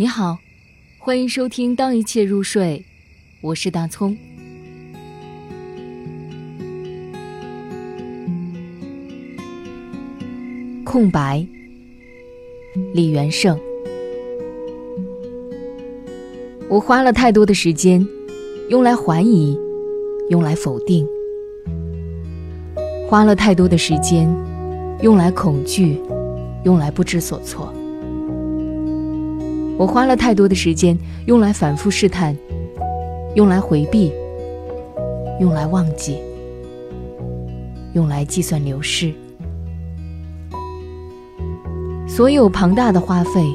你好，欢迎收听《当一切入睡》，我是大葱。空白，李元胜。我花了太多的时间，用来怀疑，用来否定；花了太多的时间，用来恐惧，用来不知所措。我花了太多的时间，用来反复试探，用来回避，用来忘记，用来计算流逝。所有庞大的花费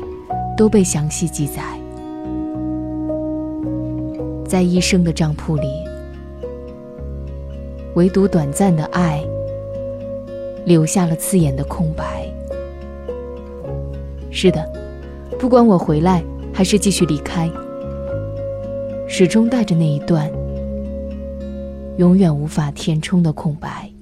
都被详细记载在一生的账簿里，唯独短暂的爱留下了刺眼的空白。是的。不管我回来还是继续离开，始终带着那一段永远无法填充的空白。